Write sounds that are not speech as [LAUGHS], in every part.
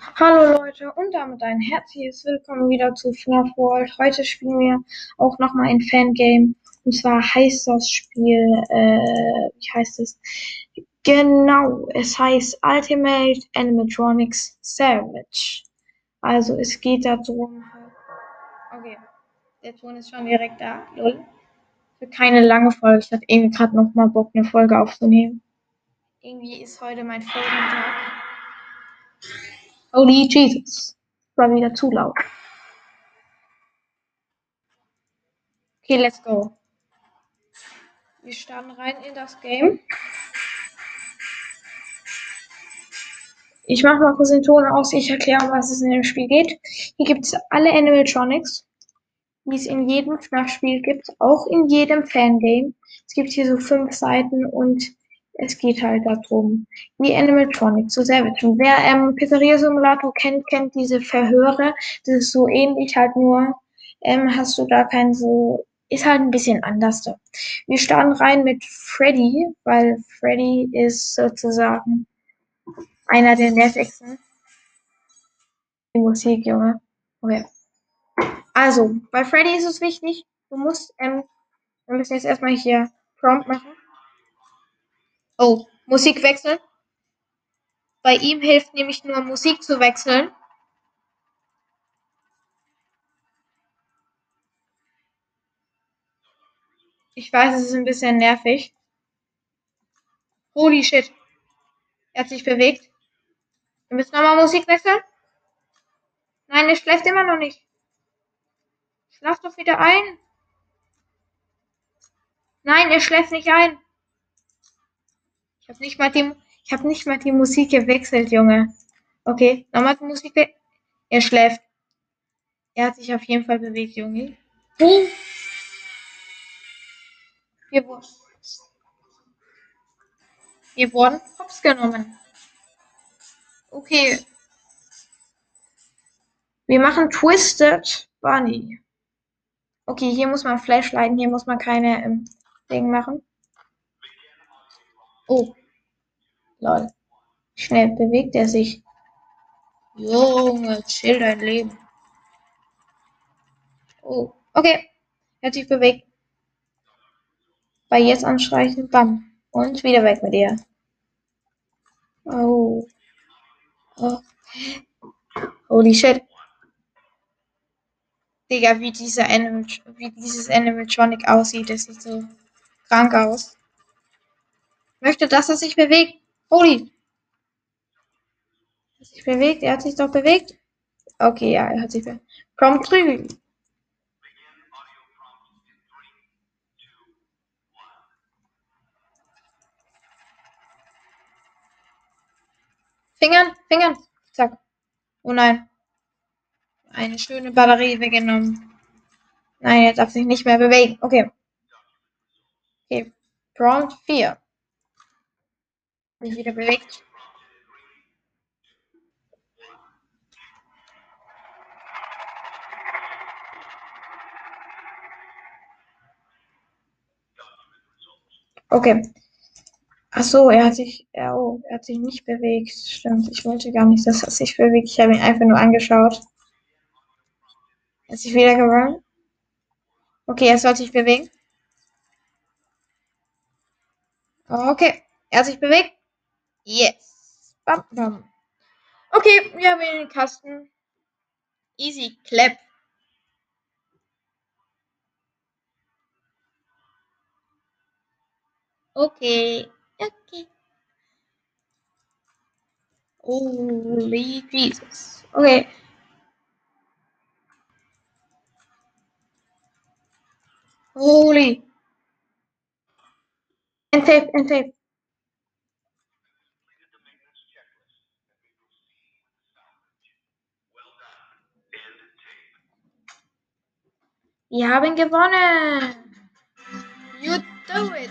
Hallo Leute und damit ein herzliches Willkommen wieder zu FNAF World. Heute spielen wir auch nochmal ein Fangame. Und zwar heißt das Spiel, äh, wie heißt es? Genau, es heißt Ultimate Animatronics Savage. Also es geht darum. Okay, der Ton ist schon direkt da. Lol. Für keine lange Folge. Ich hatte irgendwie gerade nochmal Bock, eine Folge aufzunehmen. Irgendwie ist heute mein Folgentag. Holy Jesus. War wieder zu laut. Okay, let's go. Wir starten rein in das Game. Ich mache mal kurz den Ton aus. Ich erkläre, um was es in dem Spiel geht. Hier gibt es alle Animatronics, wie es in jedem FNAF-Spiel gibt, auch in jedem Fangame. Es gibt hier so fünf Seiten und es geht halt darum, wie Animatronic zu. Und wer ähm, Pizzeria Simulator kennt, kennt diese Verhöre. Das ist so ähnlich, halt nur ähm, hast du da kein so, ist halt ein bisschen anders da. Wir starten rein mit Freddy, weil Freddy ist sozusagen einer der nervigsten. Die Musik, Junge. Okay. Also, bei Freddy ist es wichtig, du musst, ähm, wir müssen jetzt erstmal hier Prompt machen. Oh, Musik wechseln. Bei ihm hilft nämlich nur Musik zu wechseln. Ich weiß, es ist ein bisschen nervig. Holy shit. Er hat sich bewegt. Wir müssen nochmal Musik wechseln. Nein, er schläft immer noch nicht. Schlaf doch wieder ein. Nein, er schläft nicht ein habe nicht mal die, ich habe nicht mal die Musik gewechselt, Junge. Okay, nochmal die Musik. Er schläft. Er hat sich auf jeden Fall bewegt, Junge. Wir wurden, wir wurden Hops genommen. Okay. Wir machen Twisted Bunny. Okay, hier muss man Flashlighten, hier muss man keine ähm, Dinge machen. Oh. Lol. Schnell bewegt er sich. Junge, chill dein Leben. Oh, okay. Er hat sich bewegt. Bei jetzt anstreichen, bam. Und wieder weg mit ihr. Oh. oh. Holy shit. Digga, wie, dieser Animal, wie dieses Animatronic aussieht, das sieht so krank aus. Ich möchte, dass er sich bewegt. Er hat sich bewegt, er hat sich doch bewegt. Okay, ja, er hat sich bewegt. Prompt drüben. Fingern, Fingern. Zack. Oh nein. Eine schöne Batterie weggenommen. Nein, er darf sich nicht mehr bewegen. Okay. Okay. Prompt 4 sich wieder bewegt. Okay. Ach so, er hat sich, oh, er hat sich nicht bewegt. Stimmt, ich wollte gar nicht, dass er sich bewegt. Ich habe ihn einfach nur angeschaut. Er hat sich wieder gewonnen. Okay, er soll sich bewegen. Okay, er hat sich bewegt. Yes. Bam, bam. Okay, wir haben den Kasten. Easy clap. Okay. Okay. Holy Jesus. Okay. Holy. And tape, and tape. Wir haben gewonnen. You do it.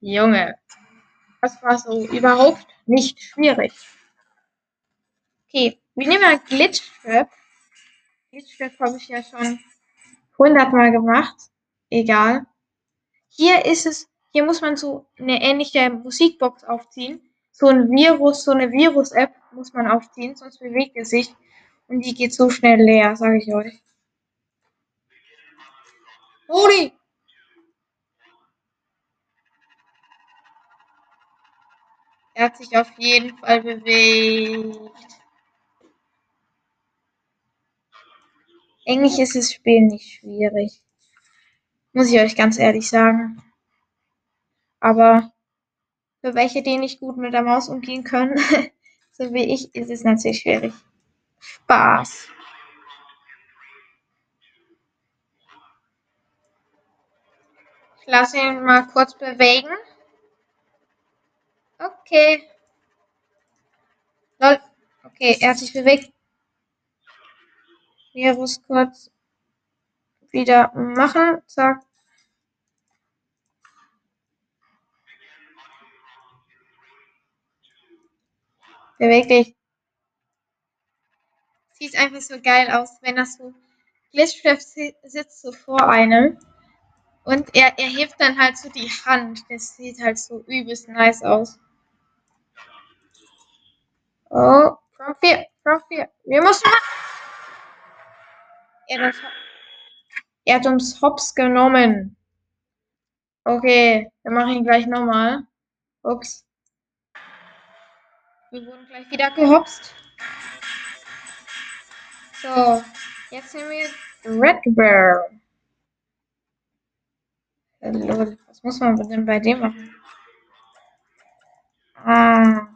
Junge, das war so überhaupt nicht schwierig. Okay, wir nehmen mal Glitchtrap. Glitchtrap habe ich ja schon hundertmal gemacht. Egal. Hier ist es, hier muss man so eine ähnliche Musikbox aufziehen. So ein Virus, so eine Virus-App muss man aufziehen, sonst bewegt es sich. Und die geht so schnell leer, sage ich euch. Holy! Er hat sich auf jeden Fall bewegt. Eigentlich ist das Spiel nicht schwierig. Muss ich euch ganz ehrlich sagen. Aber für welche, die nicht gut mit der Maus umgehen können, [LAUGHS] so wie ich, ist es natürlich schwierig. Spaß. Ich lasse ihn mal kurz bewegen. Okay. Lol. Okay, er hat sich bewegt. Virus kurz wieder machen. Zack. Beweg dich. Sieht einfach so geil aus, wenn das so Glitchtrap sitzt so vor einem. Und er, er hebt dann halt so die Hand. Das sieht halt so übelst nice aus. Oh, Prompt 4, Prompt 4. Wir müssen. Er hat, er hat uns Hops genommen. Okay, wir machen ihn gleich nochmal. Ups. Wir wurden gleich wieder gehopst. So, jetzt nehmen wir Red Bear. Was muss man denn bei dem machen? Ah.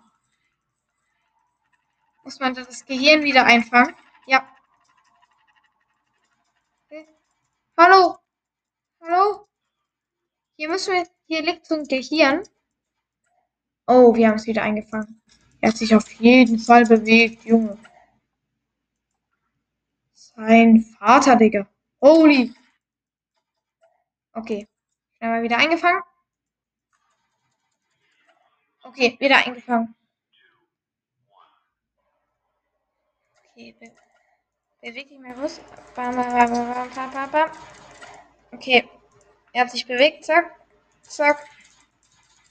Muss man das Gehirn wieder einfangen? Ja. Hallo? Hallo? Hier müssen wir. Hier liegt so ein Gehirn. Oh, wir haben es wieder eingefangen. Er hat sich auf jeden Fall bewegt, Junge. Sein Vater, Digga. Holy. Okay. Schnell mal wieder eingefangen. Okay, wieder eingefangen. Okay, be beweg dich mal los. Bam, bam, bam, bam, bam, bam. Okay, er hat sich bewegt. Zack, zack.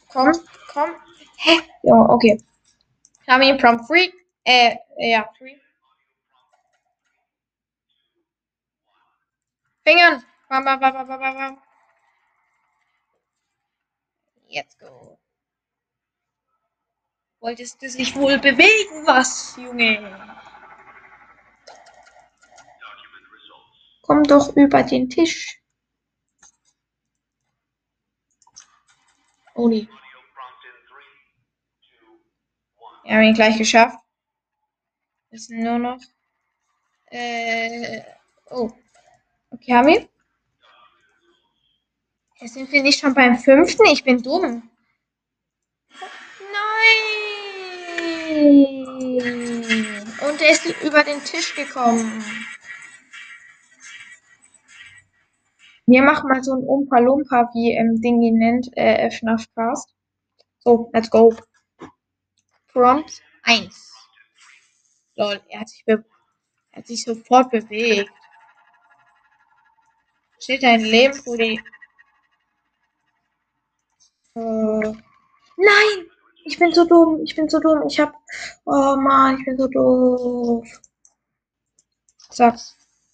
Komm, komm. Hä? Jo, okay. Ihn Prompt Free. Äh, ja, Free. Fingern. Bam, bam, bam, bam, bam, bam. Jetzt go. Wolltest du dich wohl bewegen, was, Junge? Komm doch über den Tisch. Oli. Wir haben ihn gleich geschafft. Es sind nur noch. Äh, oh. Okay, haben wir? Jetzt sind wir nicht schon beim fünften. Ich bin dumm. Nein! Und er ist über den Tisch gekommen. Wir machen mal so ein Umpa Lumpa, wie ähm, Ding ihn nennt, äh, FNAF-Cast. So, let's go. Prompt 1. Lol, er hat sich, er hat sich sofort bewegt. Steht dein Leben, Brudi. Äh, nein! Ich bin so dumm, ich bin so dumm. Ich hab. Oh Mann, ich bin so doof. Zack.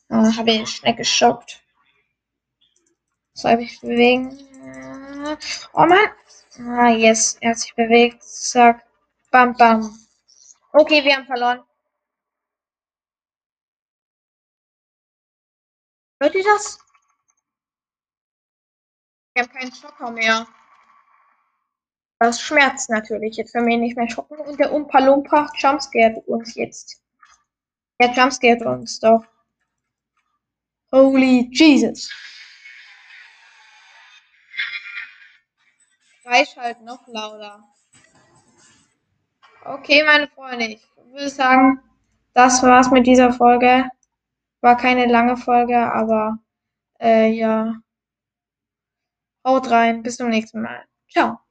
Äh, habe ich schnell geschockt. Soll ich bewegen? Oh Mann. Ah, yes. Er hat sich bewegt. Zack. Bam, bam. Okay, wir haben verloren. Hört ihr das? Wir haben keinen Schocker mehr. Das schmerzt natürlich. Jetzt können wir ihn nicht mehr schocken. Und der Umpa Lumpa jumpscared uns jetzt. Der jumpscared uns doch. Holy Jesus. Reich halt noch lauter. Okay, meine Freunde, ich würde sagen, das war's mit dieser Folge. War keine lange Folge, aber äh, ja. Haut rein, bis zum nächsten Mal. Ciao.